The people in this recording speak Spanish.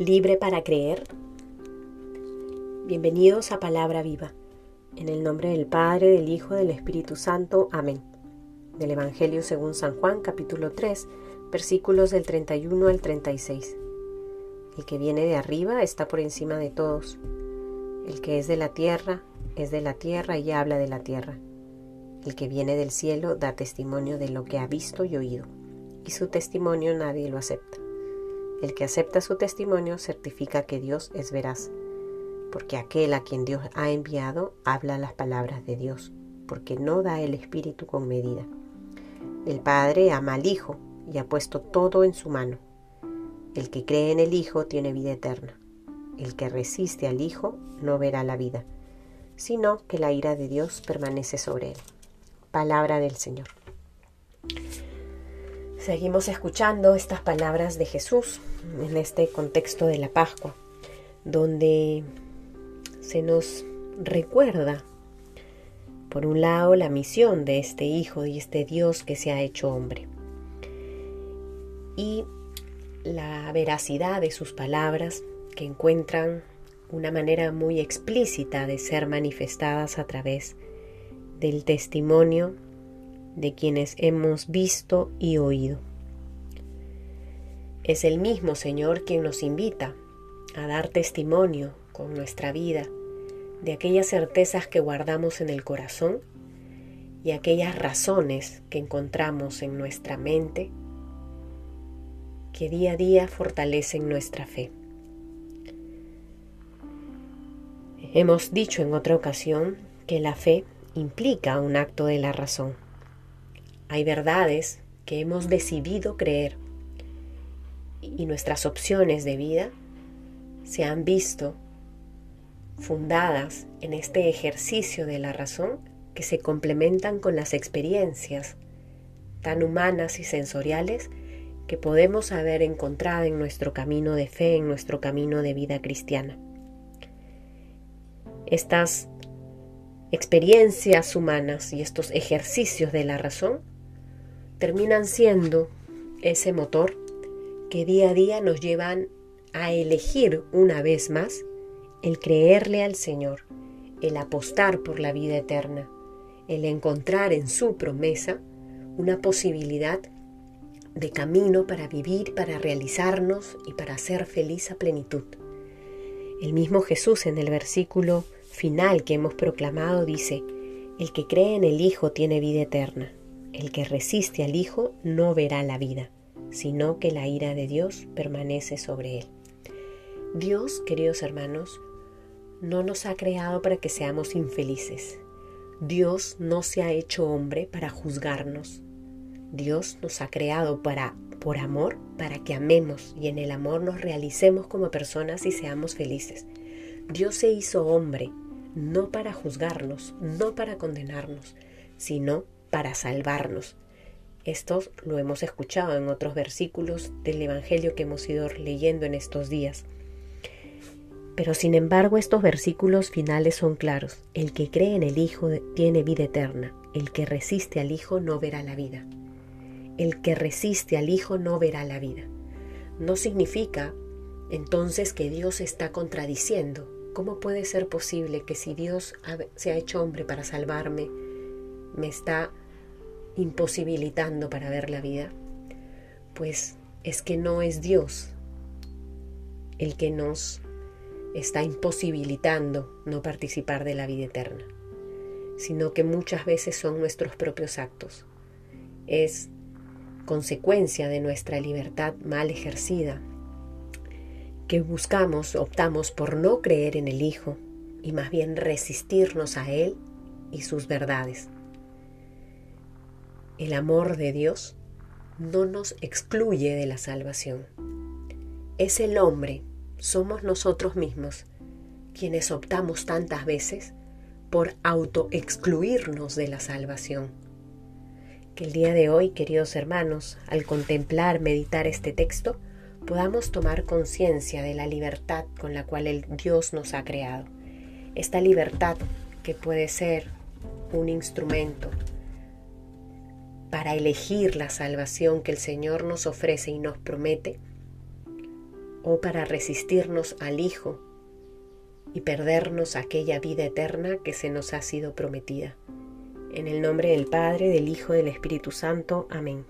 libre para creer? Bienvenidos a Palabra Viva, en el nombre del Padre, del Hijo, del Espíritu Santo. Amén. Del Evangelio según San Juan, capítulo 3, versículos del 31 al 36. El que viene de arriba está por encima de todos. El que es de la tierra es de la tierra y habla de la tierra. El que viene del cielo da testimonio de lo que ha visto y oído, y su testimonio nadie lo acepta. El que acepta su testimonio certifica que Dios es veraz, porque aquel a quien Dios ha enviado habla las palabras de Dios, porque no da el Espíritu con medida. El Padre ama al Hijo y ha puesto todo en su mano. El que cree en el Hijo tiene vida eterna. El que resiste al Hijo no verá la vida, sino que la ira de Dios permanece sobre él. Palabra del Señor. Seguimos escuchando estas palabras de Jesús en este contexto de la Pascua, donde se nos recuerda, por un lado, la misión de este Hijo y este Dios que se ha hecho hombre, y la veracidad de sus palabras que encuentran una manera muy explícita de ser manifestadas a través del testimonio de quienes hemos visto y oído. Es el mismo Señor quien nos invita a dar testimonio con nuestra vida de aquellas certezas que guardamos en el corazón y aquellas razones que encontramos en nuestra mente que día a día fortalecen nuestra fe. Hemos dicho en otra ocasión que la fe implica un acto de la razón. Hay verdades que hemos decidido creer y nuestras opciones de vida se han visto fundadas en este ejercicio de la razón que se complementan con las experiencias tan humanas y sensoriales que podemos haber encontrado en nuestro camino de fe, en nuestro camino de vida cristiana. Estas experiencias humanas y estos ejercicios de la razón terminan siendo ese motor que día a día nos llevan a elegir una vez más el creerle al Señor, el apostar por la vida eterna, el encontrar en su promesa una posibilidad de camino para vivir, para realizarnos y para ser feliz a plenitud. El mismo Jesús en el versículo final que hemos proclamado dice, el que cree en el Hijo tiene vida eterna. El que resiste al Hijo no verá la vida, sino que la ira de Dios permanece sobre él. Dios, queridos hermanos, no nos ha creado para que seamos infelices. Dios no se ha hecho hombre para juzgarnos. Dios nos ha creado para por amor, para que amemos y en el amor nos realicemos como personas y seamos felices. Dios se hizo hombre no para juzgarnos, no para condenarnos, sino para salvarnos. Esto lo hemos escuchado en otros versículos del Evangelio que hemos ido leyendo en estos días. Pero sin embargo estos versículos finales son claros. El que cree en el Hijo tiene vida eterna. El que resiste al Hijo no verá la vida. El que resiste al Hijo no verá la vida. No significa entonces que Dios está contradiciendo. ¿Cómo puede ser posible que si Dios se ha hecho hombre para salvarme, me está imposibilitando para ver la vida, pues es que no es Dios el que nos está imposibilitando no participar de la vida eterna, sino que muchas veces son nuestros propios actos. Es consecuencia de nuestra libertad mal ejercida, que buscamos, optamos por no creer en el Hijo y más bien resistirnos a Él y sus verdades. El amor de Dios no nos excluye de la salvación. Es el hombre, somos nosotros mismos, quienes optamos tantas veces por autoexcluirnos de la salvación. Que el día de hoy, queridos hermanos, al contemplar, meditar este texto, podamos tomar conciencia de la libertad con la cual el Dios nos ha creado. Esta libertad que puede ser un instrumento para elegir la salvación que el Señor nos ofrece y nos promete, o para resistirnos al Hijo y perdernos aquella vida eterna que se nos ha sido prometida. En el nombre del Padre, del Hijo y del Espíritu Santo. Amén.